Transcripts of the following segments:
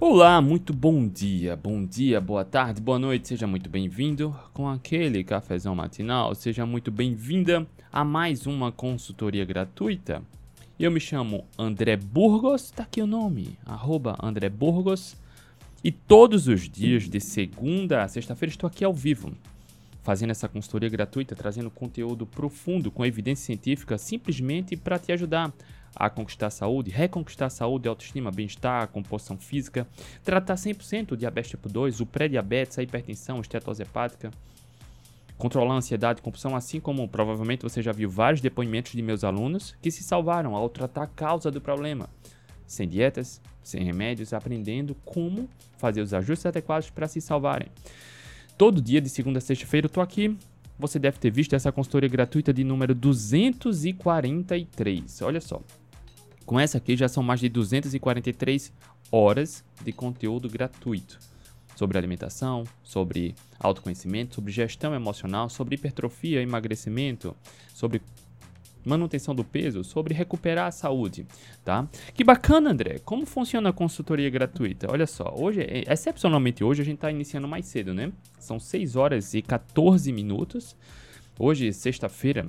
Olá, muito bom dia, bom dia, boa tarde, boa noite, seja muito bem-vindo com aquele cafezão matinal, seja muito bem-vinda a mais uma consultoria gratuita. Eu me chamo André Burgos, tá aqui o nome, arroba André Burgos, e todos os dias, de segunda a sexta-feira, estou aqui ao vivo, fazendo essa consultoria gratuita, trazendo conteúdo profundo com evidência científica, simplesmente para te ajudar a conquistar a saúde, reconquistar a saúde, autoestima, bem-estar, composição física, tratar 100% o diabetes tipo 2, o pré-diabetes, a hipertensão, estetose hepática, controlar a ansiedade e compulsão, assim como provavelmente você já viu vários depoimentos de meus alunos que se salvaram ao tratar a causa do problema, sem dietas, sem remédios, aprendendo como fazer os ajustes adequados para se salvarem. Todo dia, de segunda a sexta-feira, eu tô aqui você deve ter visto essa consultoria gratuita de número 243. Olha só. Com essa aqui já são mais de 243 horas de conteúdo gratuito sobre alimentação, sobre autoconhecimento, sobre gestão emocional, sobre hipertrofia, emagrecimento, sobre manutenção do peso, sobre recuperar a saúde, tá? Que bacana, André. Como funciona a consultoria gratuita? Olha só, hoje, excepcionalmente hoje, a gente está iniciando mais cedo, né? São 6 horas e 14 minutos. Hoje, sexta-feira,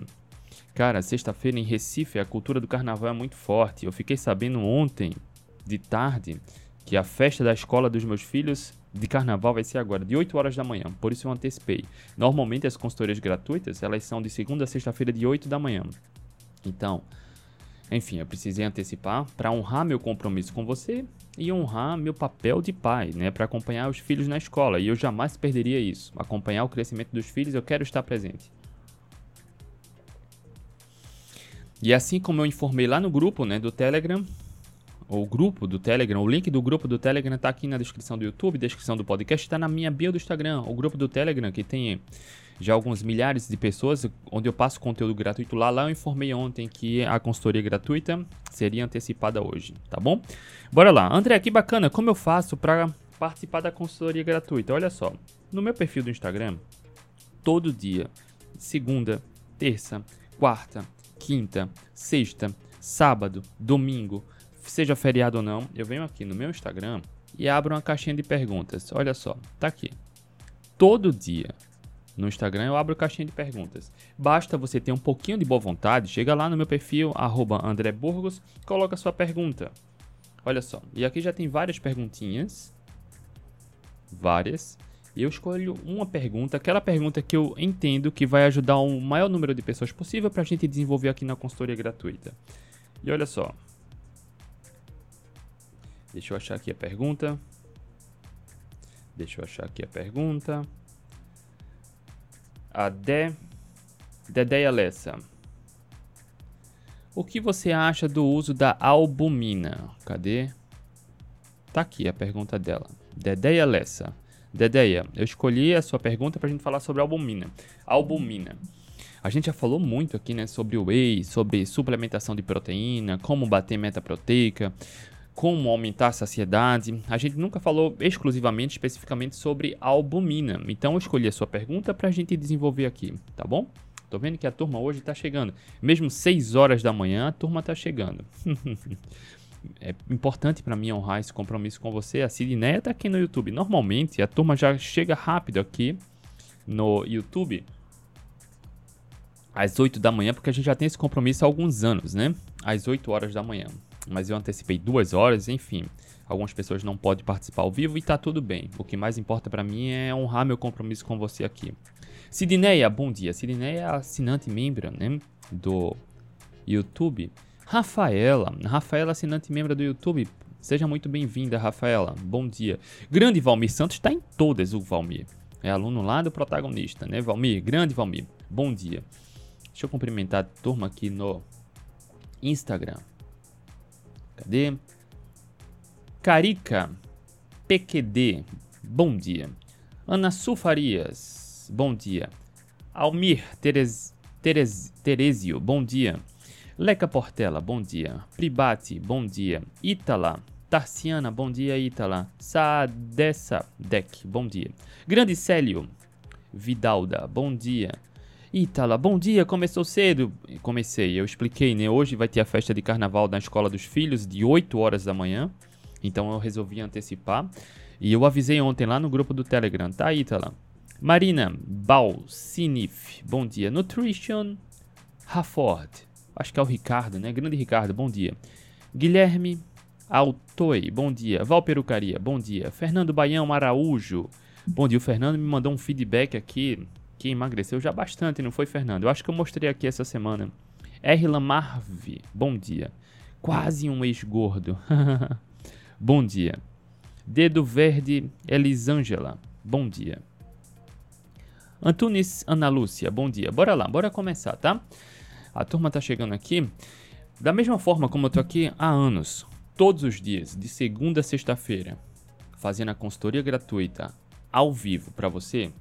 Cara, sexta-feira em Recife a cultura do carnaval é muito forte. Eu fiquei sabendo ontem, de tarde, que a festa da escola dos meus filhos de carnaval vai ser agora, de 8 horas da manhã. Por isso eu antecipei. Normalmente as consultorias gratuitas, elas são de segunda a sexta-feira de 8 da manhã. Então, enfim, eu precisei antecipar para honrar meu compromisso com você e honrar meu papel de pai, né, para acompanhar os filhos na escola. E eu jamais perderia isso. Acompanhar o crescimento dos filhos, eu quero estar presente. E assim como eu informei lá no grupo, né, do Telegram, o grupo do Telegram, o link do grupo do Telegram está aqui na descrição do YouTube, descrição do podcast, está na minha bio do Instagram. O grupo do Telegram, que tem já alguns milhares de pessoas, onde eu passo conteúdo gratuito lá. Lá eu informei ontem que a consultoria gratuita seria antecipada hoje, tá bom? Bora lá. André, que bacana, como eu faço para participar da consultoria gratuita? Olha só, no meu perfil do Instagram, todo dia, segunda, terça, quarta, quinta, sexta, sábado, domingo, seja feriado ou não, eu venho aqui no meu Instagram e abro uma caixinha de perguntas. Olha só, tá aqui. Todo dia no Instagram eu abro caixinha de perguntas. Basta você ter um pouquinho de boa vontade, chega lá no meu perfil, arroba André Burgos, coloca sua pergunta. Olha só, e aqui já tem várias perguntinhas. Várias. E eu escolho uma pergunta, aquela pergunta que eu entendo que vai ajudar o maior número de pessoas possível para a gente desenvolver aqui na consultoria gratuita. E olha só. Deixa eu achar aqui a pergunta. Deixa eu achar aqui a pergunta. A De... Dedeia Lessa. O que você acha do uso da albumina? Cadê? Tá aqui a pergunta dela. Dedeia Lessa. Dedeia, eu escolhi a sua pergunta para a gente falar sobre albumina. Albumina. A gente já falou muito aqui, né, sobre whey, sobre suplementação de proteína, como bater meta proteica, como aumentar a saciedade. A gente nunca falou exclusivamente, especificamente sobre albumina. Então eu escolhi a sua pergunta para a gente desenvolver aqui, tá bom? Tô vendo que a turma hoje está chegando. Mesmo 6 horas da manhã, a turma está chegando. é importante para mim honrar esse compromisso com você. A Sidneia tá aqui no YouTube. Normalmente a turma já chega rápido aqui no YouTube às 8 da manhã, porque a gente já tem esse compromisso há alguns anos, né? Às 8 horas da manhã. Mas eu antecipei duas horas, enfim. Algumas pessoas não podem participar ao vivo e tá tudo bem. O que mais importa para mim é honrar meu compromisso com você aqui. Sidneia, bom dia. Sidneia é assinante membro, né? Do YouTube. Rafaela, Rafaela, assinante membro do YouTube. Seja muito bem-vinda, Rafaela. Bom dia. Grande Valmir Santos está em todas, o Valmir. É aluno lá do protagonista, né, Valmir? Grande Valmir. Bom dia. Deixa eu cumprimentar a turma aqui no Instagram. Cadê? Carica PQD. Bom dia. Ana Sulfarias. Bom dia. Almir Terez, Terezio. Bom dia. Leca Portela, bom dia. Pribati, bom dia. Ítala, Tarciana, bom dia, Ítala. Saadessa Deck, bom dia. Grande Célio, Vidalda, bom dia. Ítala, bom dia, começou cedo. Comecei, eu expliquei, né? Hoje vai ter a festa de carnaval na escola dos filhos, de 8 horas da manhã Então eu resolvi antecipar. E eu avisei ontem lá no grupo do Telegram, tá, Ítala? Marina Balsinif, bom dia. Nutrition Rafford, acho que é o Ricardo, né? Grande Ricardo, bom dia. Guilherme Altoi, bom dia. Val Perucaria, bom dia. Fernando Baião Araújo, bom dia. O Fernando me mandou um feedback aqui que emagreceu já bastante, não foi, Fernando? Eu acho que eu mostrei aqui essa semana. R. Lamarve, bom dia. Quase um ex-gordo. bom dia. Dedo Verde Elisângela, bom dia. Antunes Ana Lúcia, bom dia. Bora lá, bora começar, tá? A turma tá chegando aqui. Da mesma forma como eu tô aqui há anos, todos os dias, de segunda a sexta-feira, fazendo a consultoria gratuita ao vivo para você,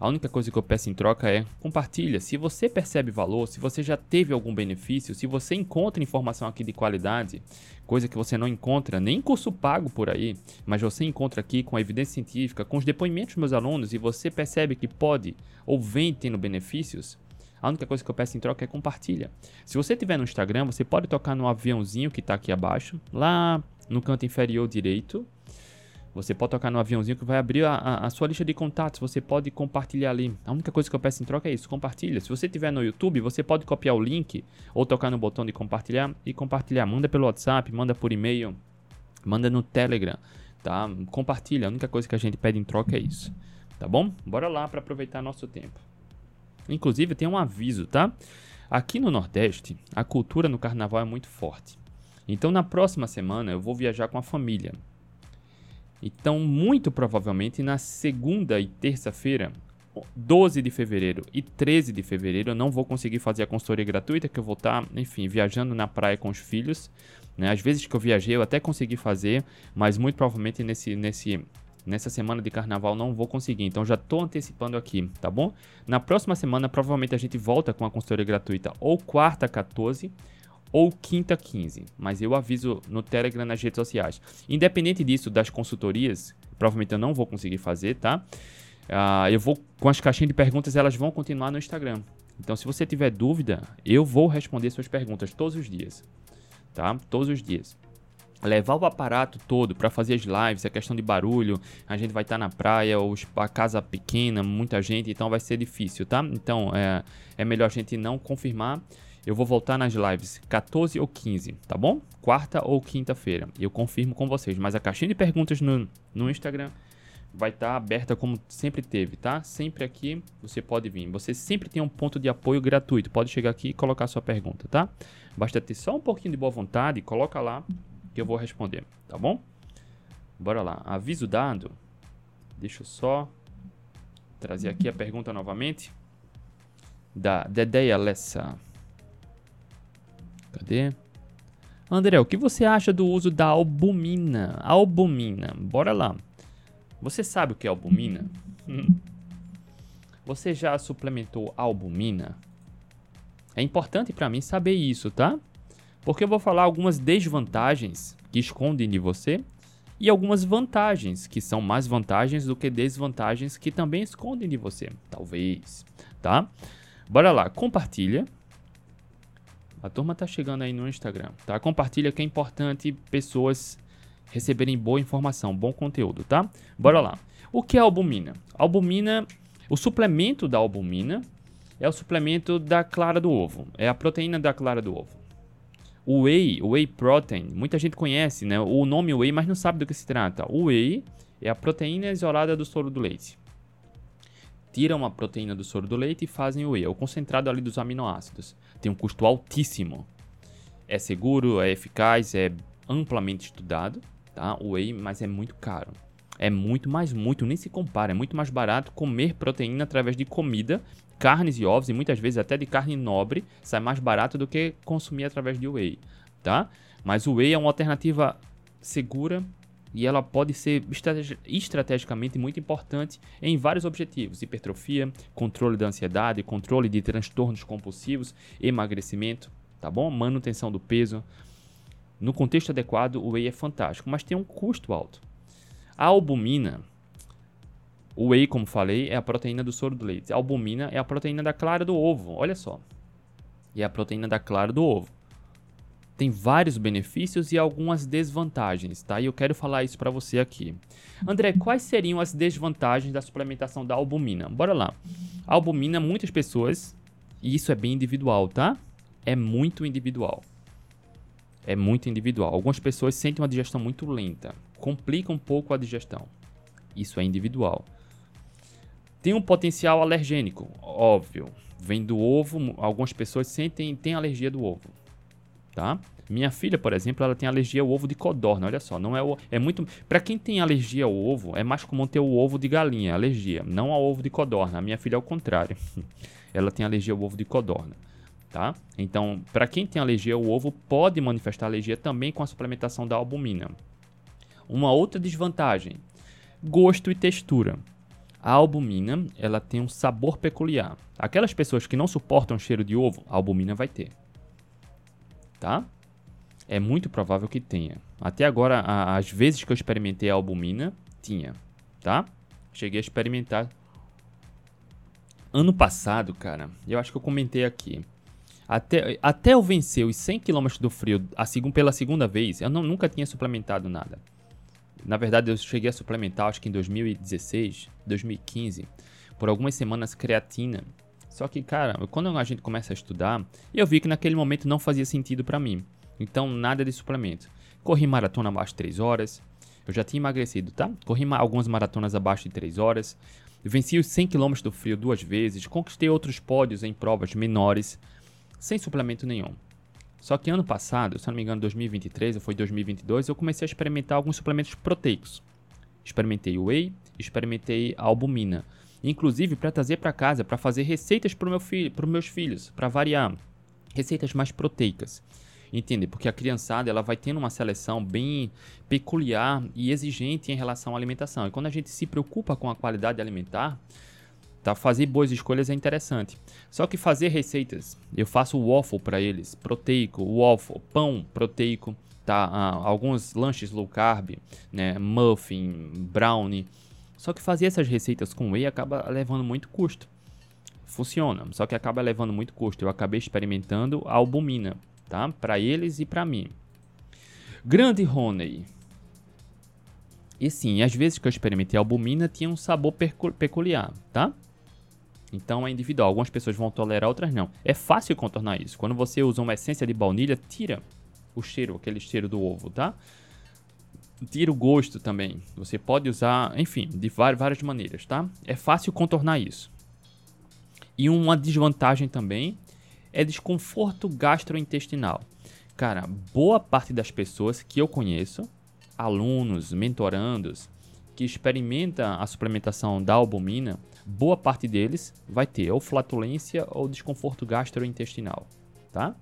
a única coisa que eu peço em troca é compartilha. Se você percebe valor, se você já teve algum benefício, se você encontra informação aqui de qualidade, coisa que você não encontra nem em curso pago por aí, mas você encontra aqui com a evidência científica, com os depoimentos dos meus alunos e você percebe que pode ou vem tendo benefícios, a única coisa que eu peço em troca é compartilha. Se você tiver no Instagram, você pode tocar no aviãozinho que está aqui abaixo, lá no canto inferior direito, você pode tocar no aviãozinho que vai abrir a, a, a, sua lista de contatos. Você pode compartilhar ali. A única coisa que eu peço em troca é isso: compartilha. Se você tiver no YouTube, você pode copiar o link ou tocar no botão de compartilhar e compartilhar. Manda pelo WhatsApp, manda por e-mail, manda no Telegram, tá? Compartilha. A única coisa que a gente pede em troca é isso, tá bom? Bora lá para aproveitar nosso tempo. Inclusive, tem um aviso, tá? Aqui no Nordeste, a cultura no carnaval é muito forte. Então, na próxima semana, eu vou viajar com a família. Então, muito provavelmente na segunda e terça-feira, 12 de fevereiro e 13 de fevereiro, eu não vou conseguir fazer a consultoria gratuita, que eu vou estar, enfim, viajando na praia com os filhos. Né? Às vezes que eu viajei, eu até consegui fazer, mas muito provavelmente nesse, nesse, nessa semana de carnaval não vou conseguir. Então já estou antecipando aqui, tá bom? Na próxima semana, provavelmente a gente volta com a consultoria gratuita ou quarta 14 ou quinta 15, mas eu aviso no Telegram nas redes sociais. Independente disso, das consultorias, provavelmente eu não vou conseguir fazer, tá? Uh, eu vou com as caixinhas de perguntas, elas vão continuar no Instagram. Então, se você tiver dúvida, eu vou responder suas perguntas todos os dias, tá? Todos os dias. Levar o aparato todo para fazer as lives, é questão de barulho, a gente vai estar tá na praia, ou a casa pequena, muita gente, então vai ser difícil, tá? Então, é, é melhor a gente não confirmar eu vou voltar nas lives 14 ou 15, tá bom? Quarta ou quinta-feira. Eu confirmo com vocês. Mas a caixinha de perguntas no, no Instagram vai estar tá aberta como sempre teve, tá? Sempre aqui você pode vir. Você sempre tem um ponto de apoio gratuito. Pode chegar aqui e colocar sua pergunta, tá? Basta ter só um pouquinho de boa vontade, coloca lá que eu vou responder, tá bom? Bora lá. Aviso dado. Deixa eu só trazer aqui a pergunta novamente da Dedeia Lessa. Cadê? André, o que você acha do uso da albumina? Albumina, bora lá. Você sabe o que é albumina? Você já suplementou albumina? É importante para mim saber isso, tá? Porque eu vou falar algumas desvantagens que escondem de você e algumas vantagens que são mais vantagens do que desvantagens que também escondem de você, talvez, tá? Bora lá, compartilha, a turma tá chegando aí no Instagram, tá? Compartilha que é importante pessoas receberem boa informação, bom conteúdo, tá? Bora lá. O que é albumina? Albumina, o suplemento da albumina é o suplemento da clara do ovo, é a proteína da clara do ovo. O whey, o whey protein, muita gente conhece, né? O nome whey, mas não sabe do que se trata. O whey é a proteína isolada do soro do leite. Tiram a proteína do soro do leite e fazem o whey, é o concentrado ali dos aminoácidos tem um custo altíssimo. É seguro, é eficaz, é amplamente estudado, tá? O whey, mas é muito caro. É muito mais muito, nem se compara. É muito mais barato comer proteína através de comida, carnes e ovos, e muitas vezes até de carne nobre, sai mais barato do que consumir através de whey, tá? Mas o whey é uma alternativa segura, e ela pode ser estrategicamente muito importante em vários objetivos: hipertrofia, controle da ansiedade, controle de transtornos compulsivos, emagrecimento, tá bom? Manutenção do peso. No contexto adequado, o whey é fantástico, mas tem um custo alto. A albumina, o whey, como falei, é a proteína do soro do leite. A albumina é a proteína da clara do ovo, olha só. E é a proteína da clara do ovo. Tem vários benefícios e algumas desvantagens, tá? E eu quero falar isso para você aqui. André, quais seriam as desvantagens da suplementação da albumina? Bora lá. A albumina, muitas pessoas, e isso é bem individual, tá? É muito individual. É muito individual. Algumas pessoas sentem uma digestão muito lenta, complica um pouco a digestão. Isso é individual. Tem um potencial alergênico, óbvio. Vem do ovo, algumas pessoas sentem têm alergia do ovo, tá? Minha filha, por exemplo, ela tem alergia ao ovo de codorna. Olha só, não é o, é muito. Para quem tem alergia ao ovo, é mais comum ter o ovo de galinha, alergia, não ao ovo de codorna. A minha filha é o contrário. ela tem alergia ao ovo de codorna, tá? Então, para quem tem alergia ao ovo, pode manifestar alergia também com a suplementação da albumina. Uma outra desvantagem: gosto e textura. A albumina, ela tem um sabor peculiar. Aquelas pessoas que não suportam o cheiro de ovo, a albumina vai ter. Tá? É muito provável que tenha. Até agora, as vezes que eu experimentei a albumina, tinha, tá? Cheguei a experimentar. Ano passado, cara, eu acho que eu comentei aqui. Até, até eu vencer os 100 km do frio a segun, pela segunda vez, eu não, nunca tinha suplementado nada. Na verdade, eu cheguei a suplementar, acho que em 2016, 2015, por algumas semanas creatina. Só que, cara, quando a gente começa a estudar, eu vi que naquele momento não fazia sentido para mim. Então, nada de suplemento. Corri maratona abaixo de 3 horas. Eu já tinha emagrecido, tá? Corri algumas maratonas abaixo de 3 horas. Venci os 100 km do frio duas vezes. Conquistei outros pódios em provas menores. Sem suplemento nenhum. Só que ano passado, se não me engano, 2023 ou foi 2022, eu comecei a experimentar alguns suplementos proteicos. Experimentei whey, experimentei a albumina. Inclusive para trazer para casa, para fazer receitas para meu filho, os meus filhos, para variar. Receitas mais proteicas. Entende? Porque a criançada ela vai tendo uma seleção bem peculiar e exigente em relação à alimentação. E quando a gente se preocupa com a qualidade alimentar, tá? Fazer boas escolhas é interessante. Só que fazer receitas, eu faço waffle para eles, proteico, waffle, pão proteico, tá? Ah, alguns lanches low carb, né? Muffin, brownie. Só que fazer essas receitas com whey acaba levando muito custo. Funciona, só que acaba levando muito custo. Eu acabei experimentando a albumina, tá? Para eles e para mim. Grande honey. E sim, às vezes que eu experimentei a albumina tinha um sabor peculiar, tá? Então é individual. Algumas pessoas vão tolerar, outras não. É fácil contornar isso. Quando você usa uma essência de baunilha, tira o cheiro, aquele cheiro do ovo, tá? Tira o gosto também. Você pode usar, enfim, de várias maneiras, tá? É fácil contornar isso. E uma desvantagem também é desconforto gastrointestinal. Cara, boa parte das pessoas que eu conheço, alunos, mentorandos, que experimenta a suplementação da albumina, boa parte deles vai ter ou flatulência ou desconforto gastrointestinal, tá?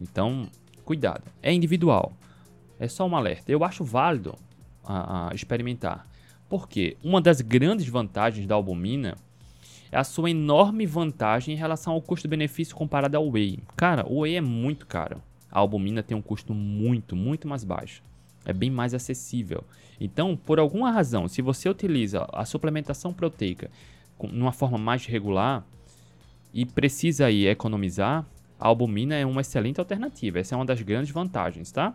Então, cuidado. É individual. É só um alerta. Eu acho válido a, a experimentar. Porque uma das grandes vantagens da albumina é a sua enorme vantagem em relação ao custo-benefício comparado ao whey. Cara, o whey é muito caro. A albumina tem um custo muito, muito mais baixo. É bem mais acessível. Então, por alguma razão, se você utiliza a suplementação proteica numa forma mais regular e precisa aí economizar, a albumina é uma excelente alternativa. Essa é uma das grandes vantagens, tá?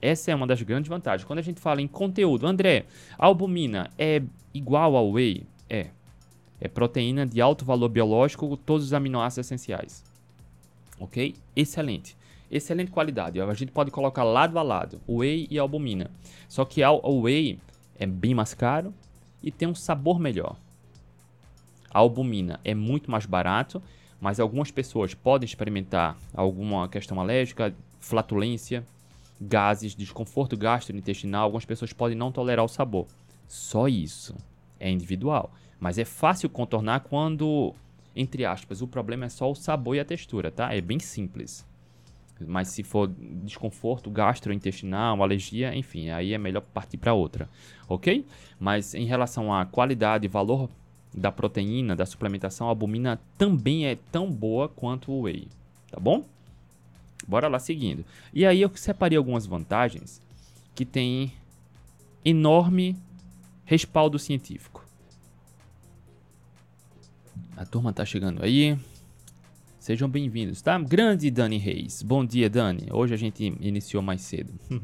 Essa é uma das grandes vantagens. Quando a gente fala em conteúdo, André, albumina é igual ao whey? É. É proteína de alto valor biológico, todos os aminoácidos essenciais. Ok? Excelente. Excelente qualidade. A gente pode colocar lado a lado, whey e albumina. Só que o whey é bem mais caro e tem um sabor melhor. A albumina é muito mais barato, mas algumas pessoas podem experimentar alguma questão alérgica, flatulência, gases, desconforto gastrointestinal. Algumas pessoas podem não tolerar o sabor. Só isso. É individual. Mas é fácil contornar quando, entre aspas, o problema é só o sabor e a textura, tá? É bem simples. Mas se for desconforto gastrointestinal, alergia, enfim, aí é melhor partir para outra, ok? Mas em relação à qualidade e valor da proteína, da suplementação, a albumina também é tão boa quanto o whey, tá bom? Bora lá seguindo. E aí eu separei algumas vantagens que têm enorme respaldo científico. A turma tá chegando aí. Sejam bem-vindos, tá? Grande Dani Reis. Bom dia, Dani. Hoje a gente iniciou mais cedo.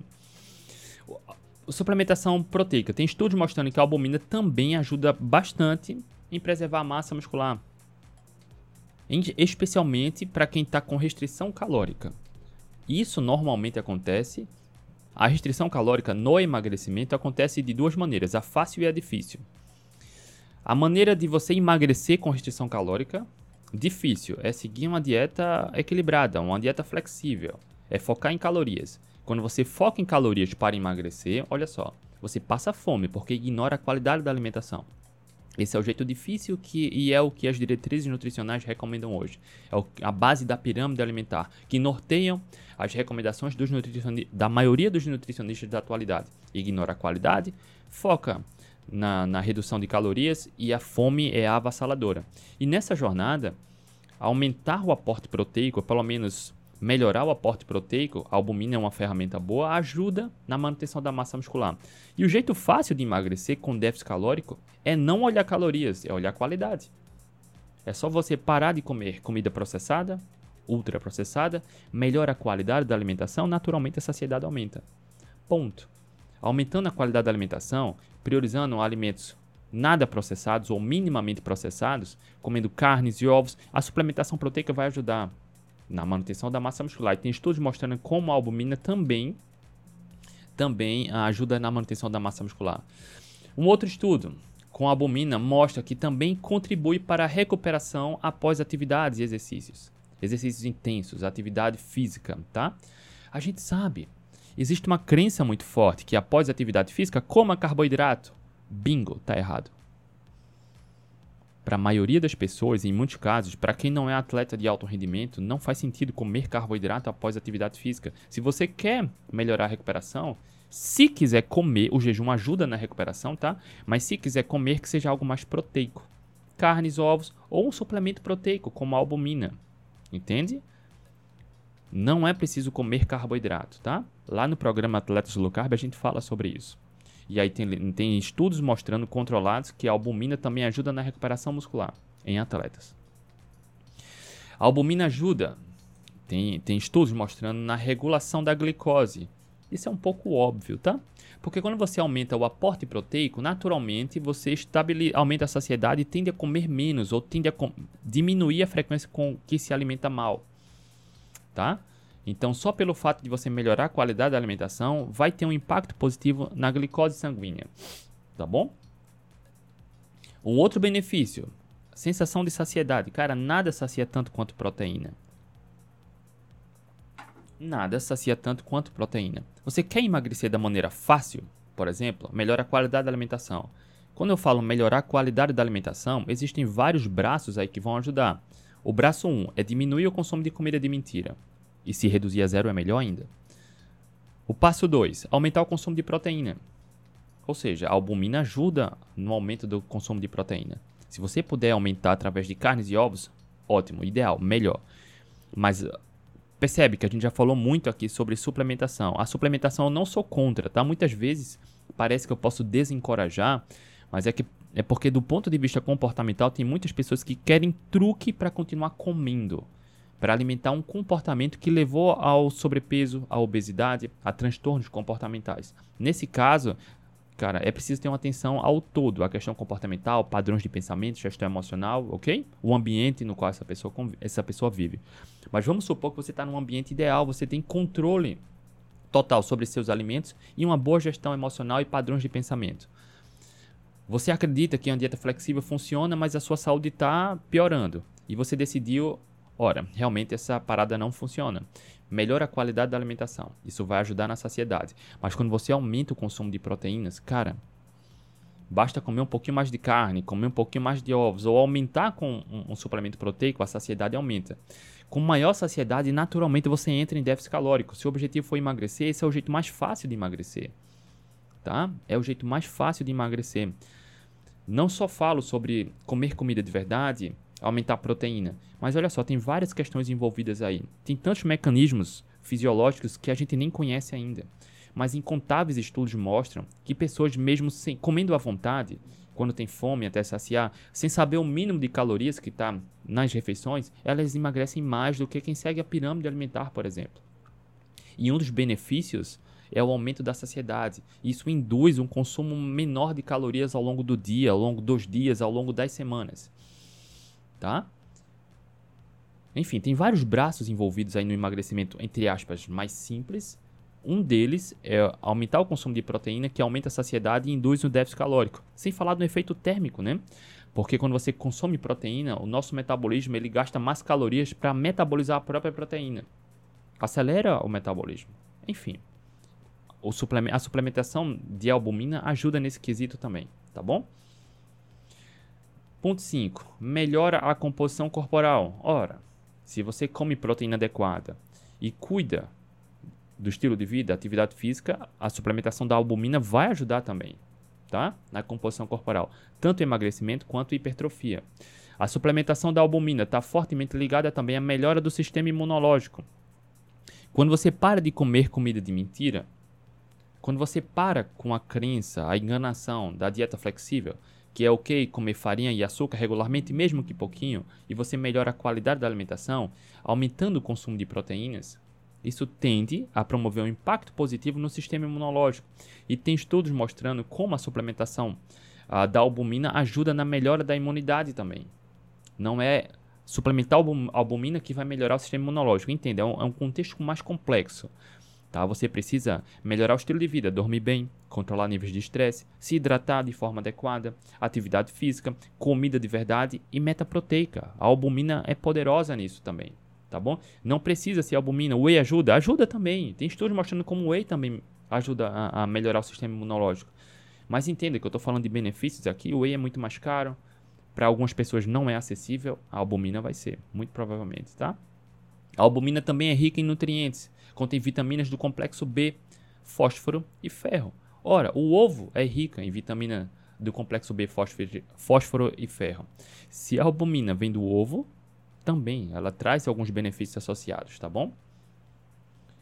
Suplementação proteica. Tem estudos mostrando que a albumina também ajuda bastante em preservar a massa muscular. Especialmente para quem está com restrição calórica. Isso normalmente acontece. A restrição calórica no emagrecimento acontece de duas maneiras, a fácil e a difícil. A maneira de você emagrecer com restrição calórica Difícil é seguir uma dieta equilibrada, uma dieta flexível. É focar em calorias. Quando você foca em calorias para emagrecer, olha só, você passa fome porque ignora a qualidade da alimentação. Esse é o jeito difícil que, e é o que as diretrizes nutricionais recomendam hoje. É o, a base da pirâmide alimentar, que norteiam as recomendações da maioria dos nutricionistas da atualidade. Ignora a qualidade, foca na, na redução de calorias e a fome é avassaladora. E nessa jornada, aumentar o aporte proteico, pelo menos melhorar o aporte proteico, a albumina é uma ferramenta boa, ajuda na manutenção da massa muscular. E o jeito fácil de emagrecer com déficit calórico é não olhar calorias, é olhar qualidade. É só você parar de comer comida processada, ultraprocessada, melhora a qualidade da alimentação, naturalmente a saciedade aumenta. Ponto. Aumentando a qualidade da alimentação, priorizando alimentos nada processados ou minimamente processados, comendo carnes e ovos, a suplementação proteica vai ajudar na manutenção da massa muscular. E tem estudos mostrando como a albumina também, também ajuda na manutenção da massa muscular. Um outro estudo com a albumina mostra que também contribui para a recuperação após atividades e exercícios. Exercícios intensos, atividade física, tá? A gente sabe Existe uma crença muito forte que após atividade física, coma carboidrato. Bingo, tá errado. Para a maioria das pessoas, em muitos casos, para quem não é atleta de alto rendimento, não faz sentido comer carboidrato após atividade física. Se você quer melhorar a recuperação, se quiser comer, o jejum ajuda na recuperação, tá? Mas se quiser comer, que seja algo mais proteico. Carnes, ovos ou um suplemento proteico, como a albumina. Entende? Não é preciso comer carboidrato, tá? Lá no programa Atletas Low Carb a gente fala sobre isso. E aí tem, tem estudos mostrando controlados que a albumina também ajuda na recuperação muscular em atletas. A albumina ajuda, tem, tem estudos mostrando na regulação da glicose. Isso é um pouco óbvio, tá? Porque quando você aumenta o aporte proteico, naturalmente você aumenta a saciedade e tende a comer menos ou tende a diminuir a frequência com que se alimenta mal tá? Então, só pelo fato de você melhorar a qualidade da alimentação, vai ter um impacto positivo na glicose sanguínea, tá bom? Um outro benefício, sensação de saciedade. Cara, nada sacia tanto quanto proteína. Nada sacia tanto quanto proteína. Você quer emagrecer da maneira fácil? Por exemplo, melhora a qualidade da alimentação. Quando eu falo melhorar a qualidade da alimentação, existem vários braços aí que vão ajudar. O braço 1 é diminuir o consumo de comida de mentira. E se reduzir a zero é melhor ainda. O passo 2, aumentar o consumo de proteína. Ou seja, a albumina ajuda no aumento do consumo de proteína. Se você puder aumentar através de carnes e ovos, ótimo, ideal, melhor. Mas percebe que a gente já falou muito aqui sobre suplementação. A suplementação eu não sou contra, tá? Muitas vezes parece que eu posso desencorajar, mas é que é porque, do ponto de vista comportamental, tem muitas pessoas que querem truque para continuar comendo, para alimentar um comportamento que levou ao sobrepeso, à obesidade, a transtornos comportamentais. Nesse caso, cara, é preciso ter uma atenção ao todo, a questão comportamental, padrões de pensamento, gestão emocional, ok? O ambiente no qual essa pessoa, essa pessoa vive. Mas vamos supor que você está num ambiente ideal, você tem controle total sobre seus alimentos e uma boa gestão emocional e padrões de pensamento. Você acredita que a dieta flexível funciona, mas a sua saúde está piorando. E você decidiu, ora, realmente essa parada não funciona. Melhora a qualidade da alimentação. Isso vai ajudar na saciedade. Mas quando você aumenta o consumo de proteínas, cara, basta comer um pouquinho mais de carne, comer um pouquinho mais de ovos, ou aumentar com um, suplemento proteico, a saciedade aumenta. Com maior saciedade, naturalmente você entra em déficit calórico. Se o objetivo for emagrecer, esse é o jeito mais fácil de emagrecer tá? É o jeito mais fácil de emagrecer. Não só falo sobre comer comida de verdade, aumentar a proteína, mas olha só, tem várias questões envolvidas aí. Tem tantos mecanismos fisiológicos que a gente nem conhece ainda. Mas incontáveis estudos mostram que pessoas mesmo sem, comendo à vontade, quando tem fome até saciar, sem saber o mínimo de calorias que está nas refeições, elas emagrecem mais do que quem segue a pirâmide alimentar, por exemplo. E um dos benefícios é o aumento da saciedade. Isso induz um consumo menor de calorias ao longo do dia, ao longo dos dias, ao longo das semanas. Tá? Enfim, tem vários braços envolvidos aí no emagrecimento, entre aspas, mais simples. Um deles é aumentar o consumo de proteína, que aumenta a saciedade e induz o déficit calórico. Sem falar no efeito térmico, né? Porque quando você consome proteína, o nosso metabolismo ele gasta mais calorias para metabolizar a própria proteína. Acelera o metabolismo. Enfim, a suplementação de albumina ajuda nesse quesito também, tá bom? Ponto 5. Melhora a composição corporal. Ora, se você come proteína adequada e cuida do estilo de vida, atividade física, a suplementação da albumina vai ajudar também, tá? Na composição corporal, tanto emagrecimento quanto hipertrofia. A suplementação da albumina está fortemente ligada também à melhora do sistema imunológico. Quando você para de comer comida de mentira, quando você para com a crença, a enganação da dieta flexível, que é ok comer farinha e açúcar regularmente, mesmo que pouquinho, e você melhora a qualidade da alimentação, aumentando o consumo de proteínas, isso tende a promover um impacto positivo no sistema imunológico. E tem estudos mostrando como a suplementação da albumina ajuda na melhora da imunidade também. Não é suplementar albumina que vai melhorar o sistema imunológico. Entenda, é um, é um contexto mais complexo. Tá? Você precisa melhorar o estilo de vida, dormir bem, controlar níveis de estresse, se hidratar de forma adequada, atividade física, comida de verdade e meta proteica. A albumina é poderosa nisso também, tá bom? Não precisa ser albumina. Whey ajuda? Ajuda também. Tem estudos mostrando como whey também ajuda a, a melhorar o sistema imunológico. Mas entenda que eu estou falando de benefícios aqui. O whey é muito mais caro. Para algumas pessoas não é acessível. A albumina vai ser, muito provavelmente, tá? A albumina também é rica em nutrientes contém vitaminas do complexo B, fósforo e ferro. Ora, o ovo é rico em vitamina do complexo B, fósforo e ferro. Se a albumina vem do ovo, também ela traz alguns benefícios associados, tá bom?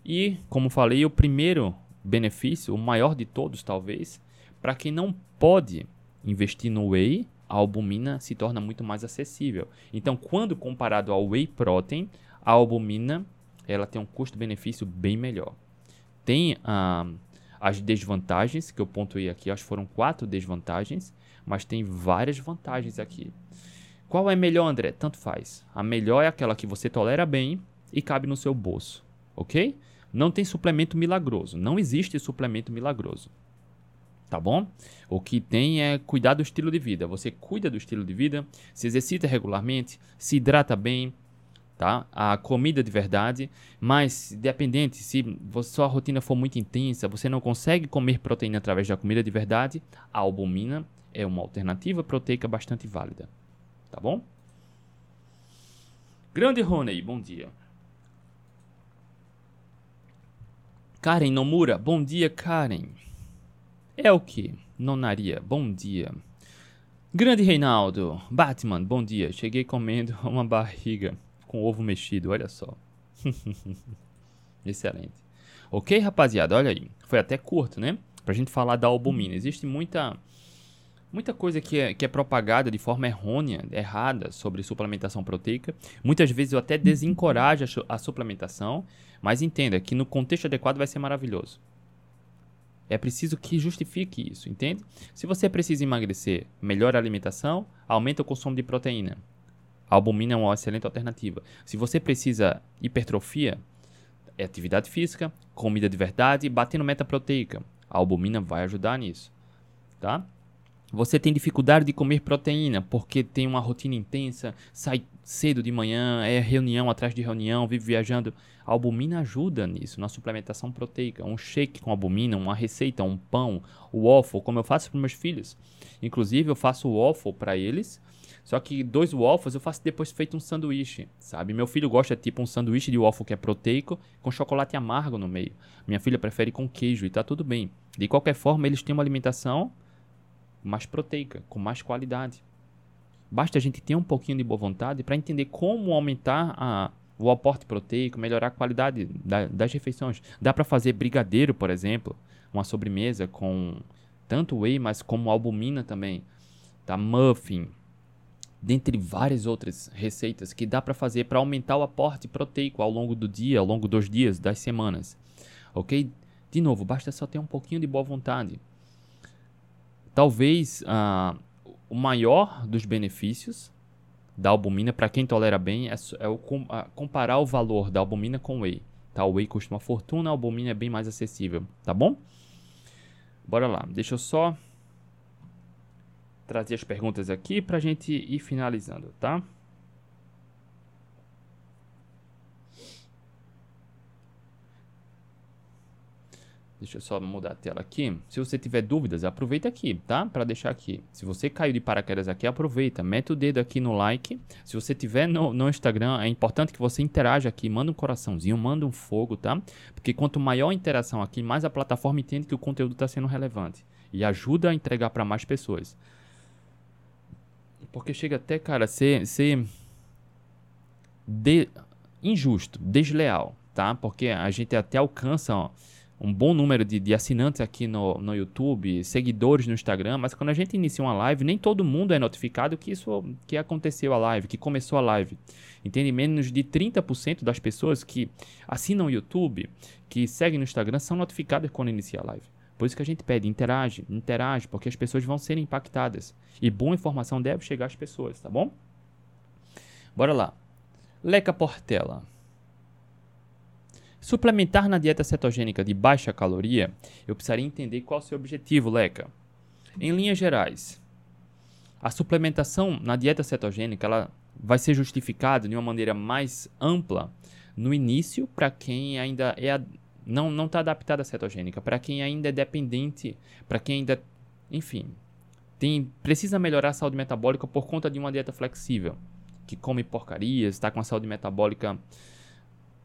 E, como falei, o primeiro benefício, o maior de todos talvez, para quem não pode investir no whey, a albumina se torna muito mais acessível. Então, quando comparado ao whey protein, a albumina ela tem um custo-benefício bem melhor. Tem ah, as desvantagens, que eu pontuei aqui, acho que foram quatro desvantagens, mas tem várias vantagens aqui. Qual é melhor, André? Tanto faz. A melhor é aquela que você tolera bem e cabe no seu bolso, ok? Não tem suplemento milagroso, não existe suplemento milagroso. Tá bom? O que tem é cuidar do estilo de vida. Você cuida do estilo de vida, se exercita regularmente, se hidrata bem, tá? A comida de verdade, mas dependente, se sua rotina for muito intensa, você não consegue comer proteína através da comida de verdade, a albumina é uma alternativa proteica bastante válida, tá bom? Grande Rony, bom dia. Karen Nomura, bom dia, Karen. É o que? Nonaria, bom dia. Grande Reinaldo, Batman, bom dia. Cheguei comendo uma barriga com ovo mexido, olha só. Excelente. Ok, rapaziada, olha aí. Foi até curto, né? Pra gente falar da albumina. Existe muita muita coisa que é, que é propagada de forma errônea, errada sobre suplementação proteica. Muitas vezes eu até desencorajo a, a suplementação, mas entenda que no contexto adequado vai ser maravilhoso. É preciso que justifique isso, entende? Se você precisa emagrecer, melhore a alimentação, aumenta o consumo de proteína. A albumina é uma excelente alternativa. Se você precisa hipertrofia, é atividade física, comida de verdade, batendo meta proteica. A albumina vai ajudar nisso, tá? Você tem dificuldade de comer proteína porque tem uma rotina intensa, sai cedo de manhã, é reunião atrás de reunião, vive viajando. A albumina ajuda nisso, na suplementação proteica. Um shake com albumina, uma receita, um pão, o waffle, como eu faço para meus filhos. Inclusive, eu faço o waffle para eles só que dois waffles eu faço depois feito um sanduíche, sabe? Meu filho gosta tipo um sanduíche de waffle que é proteico com chocolate amargo no meio. Minha filha prefere com queijo e tá tudo bem. De qualquer forma, eles têm uma alimentação mais proteica, com mais qualidade. Basta a gente ter um pouquinho de boa vontade para entender como aumentar a, o aporte proteico, melhorar a qualidade da, das refeições. Dá para fazer brigadeiro, por exemplo, uma sobremesa com tanto whey, mas como albumina também. tá? Muffin, dentre várias outras receitas que dá para fazer para aumentar o aporte proteico ao longo do dia, ao longo dos dias, das semanas. Ok? De novo, basta só ter um pouquinho de boa vontade. Talvez ah, o maior dos benefícios da albumina, para quem tolera bem, é, é o, comparar o valor da albumina com o whey. Tá? O whey custa uma fortuna, a albumina é bem mais acessível, tá bom? Bora lá, deixa eu só trazer as perguntas aqui para a gente ir finalizando, tá? Deixa eu só mudar a tela aqui. Se você tiver dúvidas, aproveita aqui, tá? Para deixar aqui. Se você caiu de paraquedas aqui, aproveita. Mete o dedo aqui no like. Se você tiver no, no Instagram, é importante que você interaja aqui. Manda um coraçãozinho, manda um fogo, tá? Porque quanto maior a interação aqui, mais a plataforma entende que o conteúdo está sendo relevante. E ajuda a entregar para mais pessoas. Porque chega até, cara, ser, ser de, injusto, desleal, tá? Porque a gente até alcança ó, um bom número de, de assinantes aqui no, no YouTube, seguidores no Instagram, mas quando a gente inicia uma live, nem todo mundo é notificado que isso que aconteceu a live, que começou a live. Entende? Menos de 30% das pessoas que assinam o YouTube, que seguem no Instagram, são notificadas quando inicia a live. Por isso que a gente pede, interage, interage, porque as pessoas vão ser impactadas. E boa informação deve chegar às pessoas, tá bom? Bora lá. Leca Portela. Suplementar na dieta cetogênica de baixa caloria, eu precisaria entender qual é o seu objetivo, Leca. Em linhas gerais, a suplementação na dieta cetogênica ela vai ser justificada de uma maneira mais ampla no início para quem ainda é não não está adaptado à cetogênica, para quem ainda é dependente, para quem ainda, enfim, tem precisa melhorar a saúde metabólica por conta de uma dieta flexível, que come porcarias, está com a saúde metabólica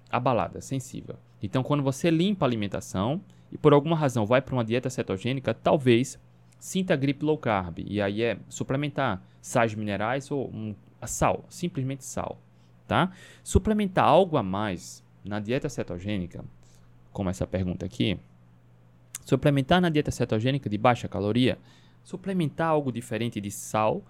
abalada, sensível. Então, quando você limpa a alimentação e por alguma razão vai para uma dieta cetogênica, talvez sinta gripe low carb. E aí é suplementar sais minerais ou um, sal, simplesmente sal. Tá? Suplementar algo a mais na dieta cetogênica, como essa pergunta aqui, suplementar na dieta cetogênica de baixa caloria, suplementar algo diferente de sal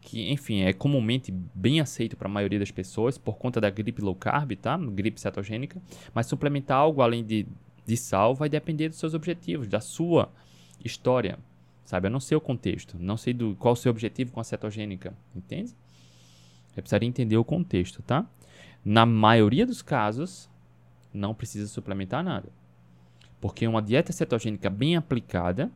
que, enfim, é comumente bem aceito para a maioria das pessoas por conta da gripe low carb, tá? Gripe cetogênica. Mas suplementar algo além de, de sal vai depender dos seus objetivos, da sua história, sabe? Eu não sei o contexto, não sei do, qual o seu objetivo com a cetogênica, entende? Eu precisaria entender o contexto, tá? Na maioria dos casos, não precisa suplementar nada. Porque uma dieta cetogênica bem aplicada,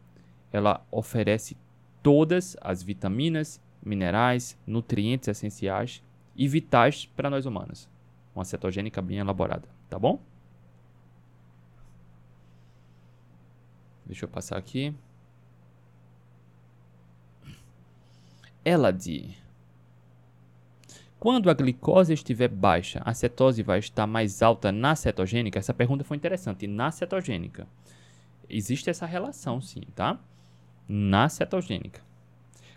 ela oferece todas as vitaminas, minerais, nutrientes essenciais e vitais para nós humanos. Uma cetogênica bem elaborada, tá bom? Deixa eu passar aqui. Eladi. Quando a glicose estiver baixa, a cetose vai estar mais alta na cetogênica? Essa pergunta foi interessante. Na cetogênica. Existe essa relação, sim, tá? Na cetogênica.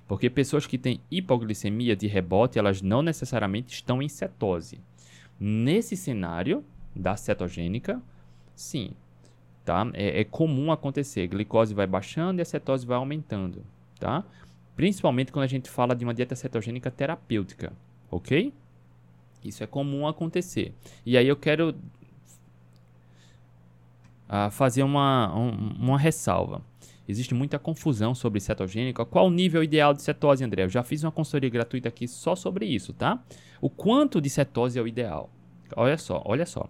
Porque pessoas que têm hipoglicemia de rebote, elas não necessariamente estão em cetose. Nesse cenário da cetogênica, sim, tá? É, é comum acontecer. A glicose vai baixando e a cetose vai aumentando, tá? Principalmente quando a gente fala de uma dieta cetogênica terapêutica, ok? Isso é comum acontecer. E aí eu quero uh, fazer uma, um, uma ressalva. Existe muita confusão sobre cetogênica. Qual o nível ideal de cetose, André? Eu já fiz uma consultoria gratuita aqui só sobre isso, tá? O quanto de cetose é o ideal? Olha só, olha só.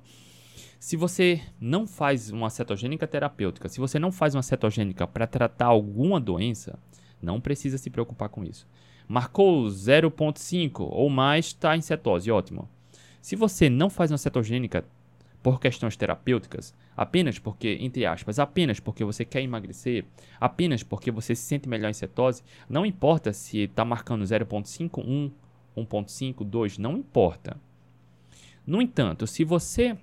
Se você não faz uma cetogênica terapêutica, se você não faz uma cetogênica para tratar alguma doença, não precisa se preocupar com isso. Marcou 0,5 ou mais, está em cetose, ótimo. Se você não faz uma cetogênica por questões terapêuticas, apenas porque, entre aspas, apenas porque você quer emagrecer, apenas porque você se sente melhor em cetose, não importa se está marcando 0.5, 1, 1.5, 2, não importa. No entanto, se você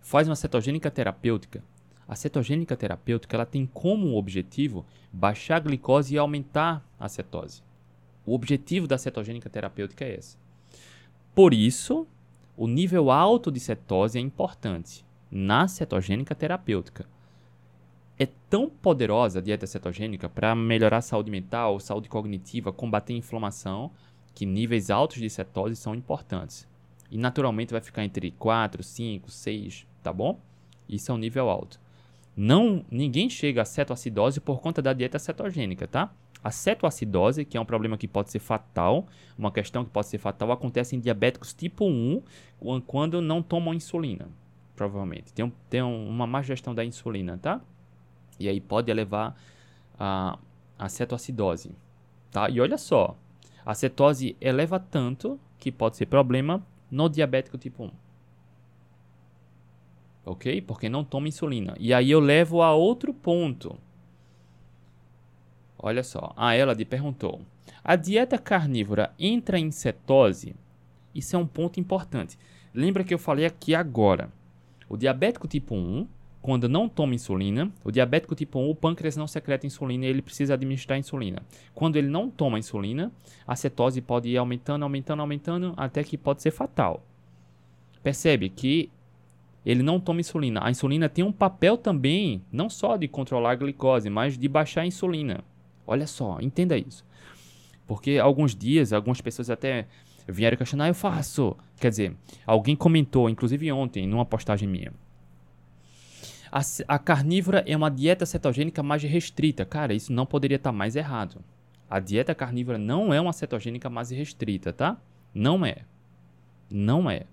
faz uma cetogênica terapêutica, a cetogênica terapêutica ela tem como objetivo baixar a glicose e aumentar a cetose. O objetivo da cetogênica terapêutica é esse. Por isso, o nível alto de cetose é importante na cetogênica terapêutica. é tão poderosa a dieta cetogênica para melhorar a saúde mental, saúde cognitiva, combater a inflamação, que níveis altos de cetose são importantes. E naturalmente vai ficar entre 4, 5, 6, tá bom? Isso é um nível alto. Não, ninguém chega a cetoacidose por conta da dieta cetogênica, tá? A cetoacidose, que é um problema que pode ser fatal, uma questão que pode ser fatal, acontece em diabéticos tipo 1 quando não tomam insulina, provavelmente. Tem, tem uma má gestão da insulina, tá? E aí pode levar a, a cetoacidose. Tá? E olha só, a cetose eleva tanto que pode ser problema no diabético tipo 1. Ok? Porque não toma insulina. E aí eu levo a outro ponto. Olha só, a ela perguntou: a dieta carnívora entra em cetose? Isso é um ponto importante. Lembra que eu falei aqui agora. O diabético tipo 1 quando não toma insulina, o diabético tipo 1, o pâncreas não secreta insulina e ele precisa administrar insulina. Quando ele não toma insulina, a cetose pode ir aumentando, aumentando, aumentando, até que pode ser fatal. Percebe que ele não toma insulina. A insulina tem um papel também, não só de controlar a glicose, mas de baixar a insulina. Olha só, entenda isso. Porque alguns dias, algumas pessoas até vieram questionar, eu faço. Quer dizer, alguém comentou, inclusive ontem, numa postagem minha a, a carnívora é uma dieta cetogênica mais restrita. Cara, isso não poderia estar tá mais errado. A dieta carnívora não é uma cetogênica mais restrita, tá? Não é. Não é.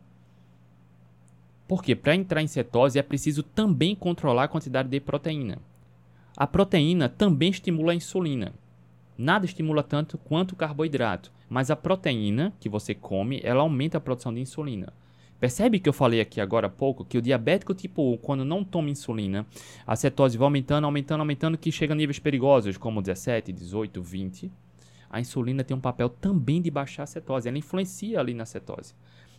Porque para entrar em cetose é preciso também controlar a quantidade de proteína. A proteína também estimula a insulina. Nada estimula tanto quanto o carboidrato, mas a proteína que você come, ela aumenta a produção de insulina. Percebe que eu falei aqui agora há pouco que o diabético tipo 1, quando não toma insulina, a cetose vai aumentando, aumentando, aumentando, que chega a níveis perigosos, como 17, 18, 20. A insulina tem um papel também de baixar a cetose, ela influencia ali na cetose.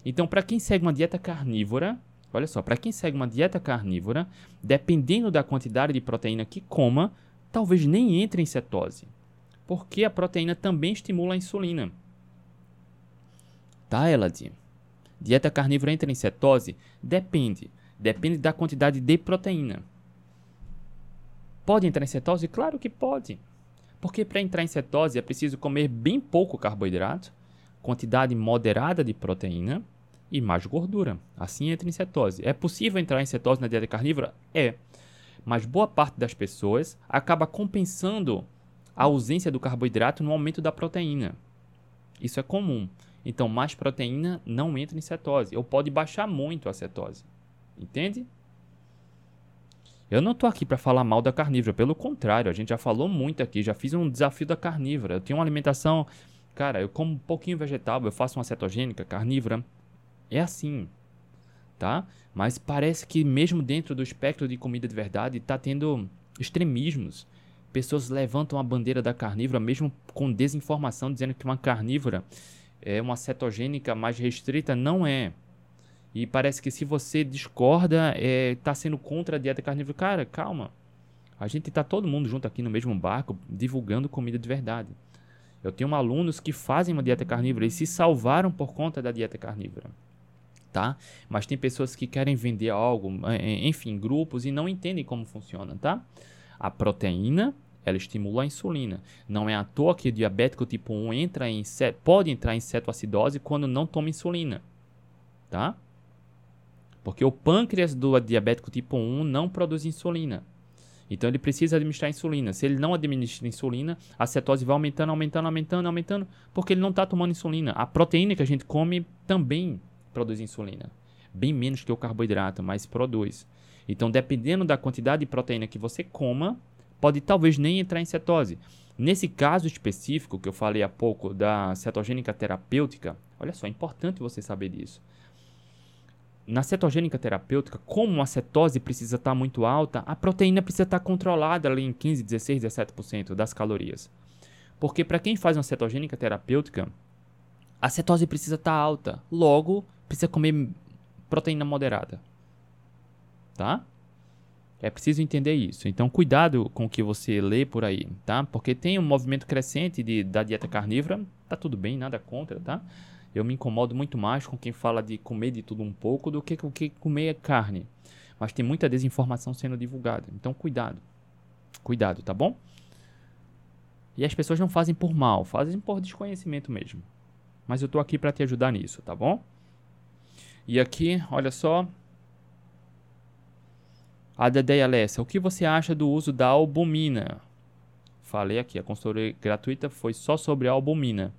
Então, para quem segue uma dieta carnívora, olha só, para quem segue uma dieta carnívora, dependendo da quantidade de proteína que coma, talvez nem entre em cetose, porque a proteína também estimula a insulina. Tá, Eladim? Dieta carnívora entra em cetose? Depende. Depende da quantidade de proteína. Pode entrar em cetose? Claro que pode. Porque para entrar em cetose é preciso comer bem pouco carboidrato, quantidade moderada de proteína e mais gordura. Assim entra em cetose. É possível entrar em cetose na dieta carnívora? É. Mas boa parte das pessoas acaba compensando a ausência do carboidrato no aumento da proteína. Isso é comum. Então, mais proteína não entra em cetose, ou pode baixar muito a cetose. Entende? Eu não estou aqui para falar mal da carnívora, pelo contrário, a gente já falou muito aqui, já fiz um desafio da carnívora. Eu tenho uma alimentação, cara, eu como um pouquinho vegetal, eu faço uma cetogênica, carnívora. É assim, tá? Mas parece que mesmo dentro do espectro de comida de verdade está tendo extremismos. Pessoas levantam a bandeira da carnívora mesmo com desinformação dizendo que uma carnívora é uma cetogênica mais restrita? Não é. E parece que se você discorda, é, tá sendo contra a dieta carnívora. Cara, calma. A gente está todo mundo junto aqui no mesmo barco, divulgando comida de verdade. Eu tenho alunos que fazem uma dieta carnívora e se salvaram por conta da dieta carnívora. Tá? Mas tem pessoas que querem vender algo, é, é, enfim, grupos e não entendem como funciona, tá? A proteína ela estimula a insulina. Não é à toa que o diabético tipo 1 entra em, pode entrar em cetoacidose quando não toma insulina. Tá? Porque o pâncreas do diabético tipo 1 não produz insulina. Então ele precisa administrar insulina. Se ele não administra insulina, a cetose vai aumentando, aumentando, aumentando, aumentando, porque ele não está tomando insulina. A proteína que a gente come também produz insulina. Bem menos que o carboidrato, mas produz. Então, dependendo da quantidade de proteína que você coma, pode talvez nem entrar em cetose. Nesse caso específico que eu falei há pouco da cetogênica terapêutica, olha só, é importante você saber disso. Na cetogênica terapêutica, como a cetose precisa estar muito alta, a proteína precisa estar controlada ali em 15, 16, 17% das calorias. Porque para quem faz uma cetogênica terapêutica, a cetose precisa estar alta, logo precisa comer proteína moderada. Tá? É preciso entender isso. Então, cuidado com o que você lê por aí, tá? Porque tem um movimento crescente de, da dieta carnívora. Tá tudo bem, nada contra, tá? Eu me incomodo muito mais com quem fala de comer de tudo um pouco do que com que comer carne. Mas tem muita desinformação sendo divulgada. Então, cuidado, Cuidado, tá bom? E as pessoas não fazem por mal, fazem por desconhecimento mesmo. Mas eu tô aqui para te ajudar nisso, tá bom? E aqui, olha só. A Dedeia Alessa, o que você acha do uso da albumina? Falei aqui, a consultoria gratuita foi só sobre a albumina.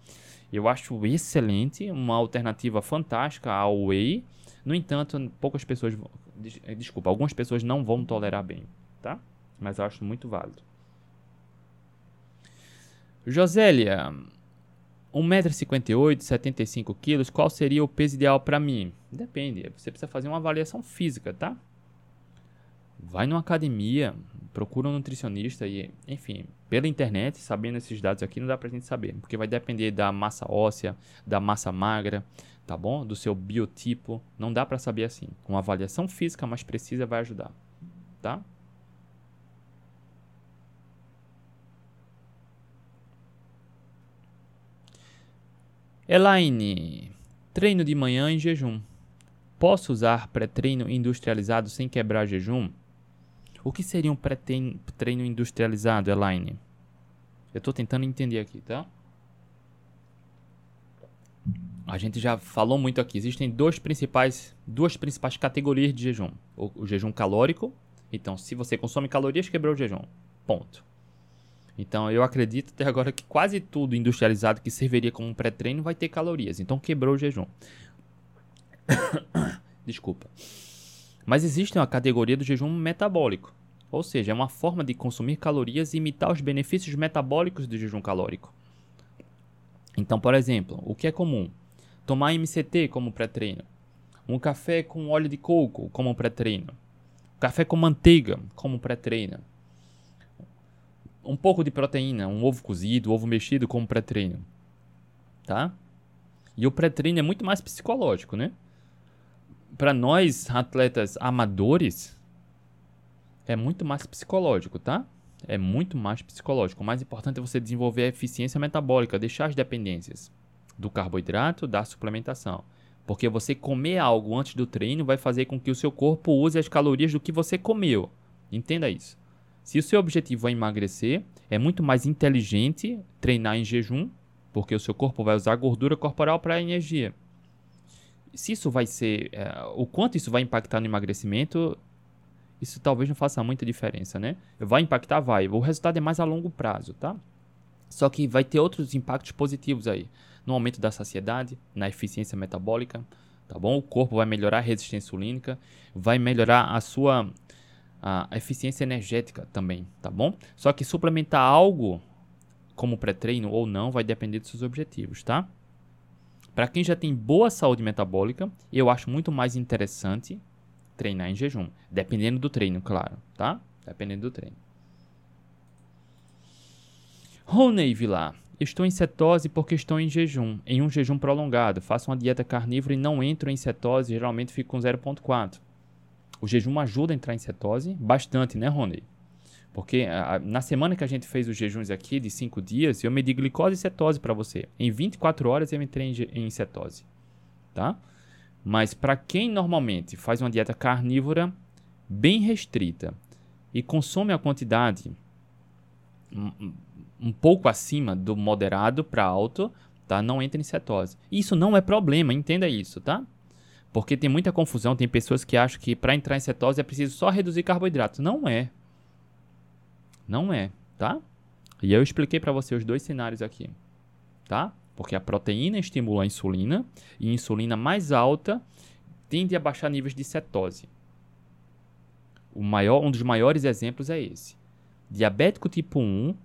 Eu acho excelente, uma alternativa fantástica ao whey. No entanto, poucas pessoas, eh, desculpa, algumas pessoas não vão tolerar bem, tá? Mas eu acho muito válido. Josélia, 1,58m, 75kg, qual seria o peso ideal para mim? Depende, você precisa fazer uma avaliação física, tá? Vai numa academia, procura um nutricionista e, enfim, pela internet, sabendo esses dados aqui, não dá pra gente saber, porque vai depender da massa óssea, da massa magra, tá bom? Do seu biotipo, não dá para saber assim. Uma avaliação física mais precisa vai ajudar, tá? Elaine, treino de manhã em jejum. Posso usar pré-treino industrializado sem quebrar jejum? O que seria um pré-treino industrializado, Elaine? Eu estou tentando entender aqui, tá? A gente já falou muito aqui. Existem dois principais, duas principais categorias de jejum. O, o jejum calórico. Então, se você consome calorias, quebrou o jejum. Ponto. Então, eu acredito até agora que quase tudo industrializado que serviria como pré-treino vai ter calorias. Então, quebrou o jejum. Desculpa. Mas existe uma categoria do jejum metabólico, ou seja, é uma forma de consumir calorias e imitar os benefícios metabólicos do jejum calórico. Então, por exemplo, o que é comum? Tomar MCT como pré-treino, um café com óleo de coco como pré-treino, café com manteiga como pré-treino, um pouco de proteína, um ovo cozido, ovo mexido como pré-treino, tá? E o pré-treino é muito mais psicológico, né? para nós atletas amadores é muito mais psicológico, tá? É muito mais psicológico. O mais importante é você desenvolver a eficiência metabólica, deixar as dependências do carboidrato, da suplementação. Porque você comer algo antes do treino vai fazer com que o seu corpo use as calorias do que você comeu. Entenda isso. Se o seu objetivo é emagrecer, é muito mais inteligente treinar em jejum, porque o seu corpo vai usar gordura corporal para energia se isso vai ser. É, o quanto isso vai impactar no emagrecimento, isso talvez não faça muita diferença, né? Vai impactar? Vai. O resultado é mais a longo prazo, tá? Só que vai ter outros impactos positivos aí. No aumento da saciedade, na eficiência metabólica, tá bom? O corpo vai melhorar a resistência insulínica, vai melhorar a sua a eficiência energética também, tá bom? Só que suplementar algo como pré-treino ou não vai depender dos seus objetivos, tá? Para quem já tem boa saúde metabólica, eu acho muito mais interessante treinar em jejum, dependendo do treino, claro, tá? Dependendo do treino. Rony Vilar. Estou em cetose porque estou em jejum, em um jejum prolongado. Faço uma dieta carnívora e não entro em cetose, geralmente fico com 0.4. O jejum ajuda a entrar em cetose bastante, né, Rony? Porque a, na semana que a gente fez os jejuns aqui de 5 dias, eu medi glicose e cetose para você. Em 24 horas eu entrei em, em cetose, tá? Mas para quem normalmente faz uma dieta carnívora bem restrita e consome a quantidade um, um pouco acima do moderado para alto, tá? Não entra em cetose. Isso não é problema, entenda isso, tá? Porque tem muita confusão, tem pessoas que acham que para entrar em cetose é preciso só reduzir carboidratos. Não é. Não é, tá? E eu expliquei para você os dois cenários aqui, tá? Porque a proteína estimula a insulina e a insulina mais alta tende a baixar níveis de cetose. O maior, um dos maiores exemplos é esse. Diabético tipo 1,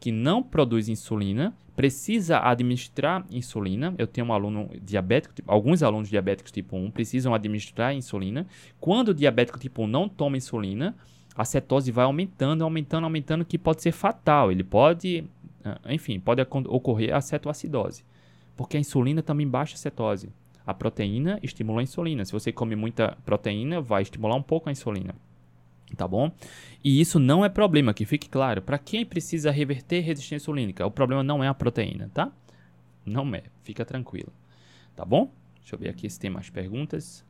que não produz insulina, precisa administrar insulina. Eu tenho um aluno diabético, alguns alunos diabéticos tipo 1 precisam administrar insulina. Quando o diabético tipo 1 não toma insulina, a cetose vai aumentando, aumentando, aumentando, que pode ser fatal. Ele pode, ah, enfim, pode ocorrer a cetoacidose. Porque a insulina também baixa a cetose. A proteína estimula a insulina. Se você come muita proteína, vai estimular um pouco a insulina. Tá bom? E isso não é problema, que fique claro. Para quem precisa reverter resistência insulínica, o problema não é a proteína, tá? Não é. Fica tranquilo. Tá bom? Deixa eu ver aqui se tem mais perguntas.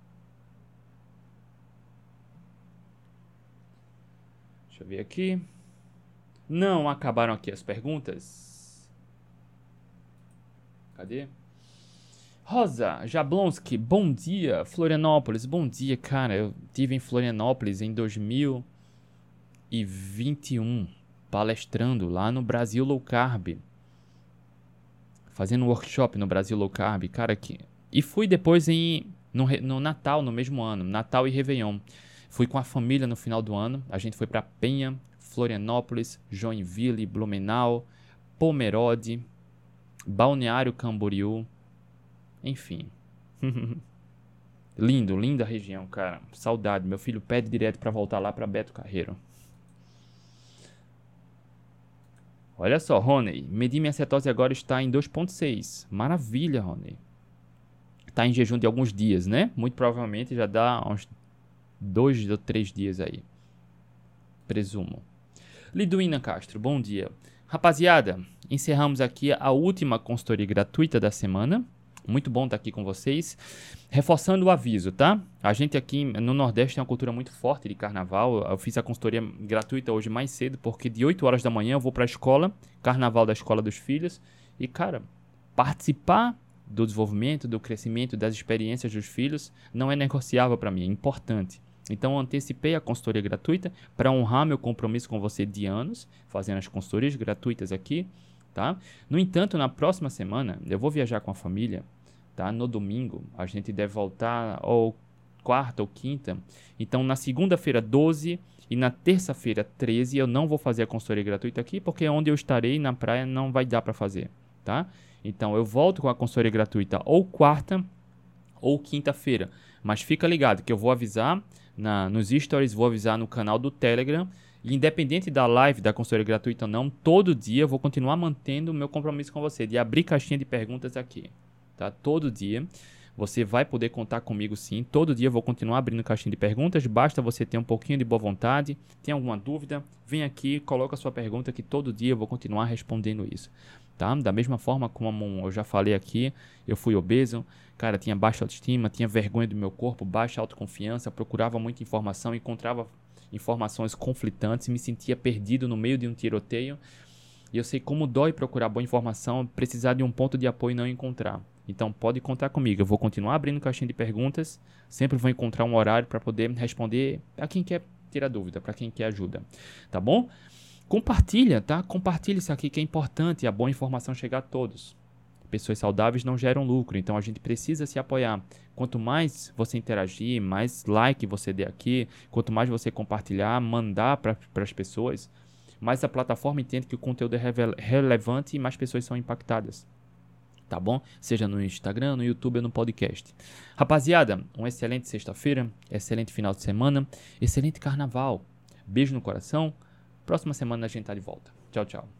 Deixa eu ver aqui. Não acabaram aqui as perguntas? Cadê? Rosa Jablonski, bom dia. Florianópolis, bom dia, cara. Eu tive em Florianópolis em 2021, palestrando lá no Brasil Low Carb. Fazendo um workshop no Brasil Low Carb, cara. Que... E fui depois em no, no Natal, no mesmo ano, Natal e Réveillon. Fui com a família no final do ano. A gente foi para Penha, Florianópolis, Joinville, Blumenau, Pomerode, Balneário Camboriú, enfim. Lindo, linda região, cara. Saudade. Meu filho pede direto para voltar lá para Beto Carreiro. Olha só, Rony. Medi minha cetose agora está em 2.6. Maravilha, Rony. Está em jejum de alguns dias, né? Muito provavelmente já dá uns dois ou três dias aí. Presumo. Liduína Castro, bom dia. Rapaziada, encerramos aqui a última consultoria gratuita da semana. Muito bom estar aqui com vocês. Reforçando o aviso, tá? A gente aqui no Nordeste tem uma cultura muito forte de carnaval. Eu fiz a consultoria gratuita hoje mais cedo, porque de 8 horas da manhã eu vou para a escola, carnaval da escola dos filhos. E, cara, participar do desenvolvimento, do crescimento, das experiências dos filhos não é negociável para mim, é importante. Então, antecipei a consultoria gratuita para honrar meu compromisso com você de anos, fazendo as consultorias gratuitas aqui tá? No entanto, na próxima semana, eu vou viajar com a família, tá? No domingo, a gente deve voltar ou quarta ou quinta. Então, na segunda-feira, 12 e na terça-feira, 13, eu não vou fazer a consultoria gratuita aqui, porque onde eu estarei na praia não vai dar para fazer, tá? Então, eu volto com a consultoria gratuita ou quarta ou quinta-feira. Mas fica ligado que eu vou avisar na, nos stories, vou avisar no canal do Telegram e independente da live, da consultoria gratuita ou não, todo dia eu vou continuar mantendo o meu compromisso com você de abrir caixinha de perguntas aqui, tá? Todo dia você vai poder contar comigo sim. Todo dia eu vou continuar abrindo caixinha de perguntas. Basta você ter um pouquinho de boa vontade. Tem alguma dúvida? Vem aqui, coloca a sua pergunta que todo dia eu vou continuar respondendo isso. Tá? Da mesma forma como eu já falei aqui, eu fui obeso, cara, tinha baixa autoestima, tinha vergonha do meu corpo, baixa autoconfiança, procurava muita informação, encontrava informações conflitantes, me sentia perdido no meio de um tiroteio. E eu sei como dói procurar boa informação, precisar de um ponto de apoio e não encontrar. Então pode contar comigo. Eu vou continuar abrindo caixinha de perguntas. Sempre vou encontrar um horário para poder responder a quem quer tirar dúvida, para quem quer ajuda. Tá bom? Compartilha, tá? Compartilha isso aqui que é importante. A boa informação chegar a todos. Pessoas saudáveis não geram lucro, então a gente precisa se apoiar. Quanto mais você interagir, mais like você der aqui, quanto mais você compartilhar, mandar para as pessoas, mais a plataforma entende que o conteúdo é relevante e mais pessoas são impactadas. Tá bom? Seja no Instagram, no YouTube ou no podcast. Rapaziada, uma excelente sexta-feira, excelente final de semana, excelente carnaval. Beijo no coração. Próxima semana a gente tá de volta. Tchau, tchau.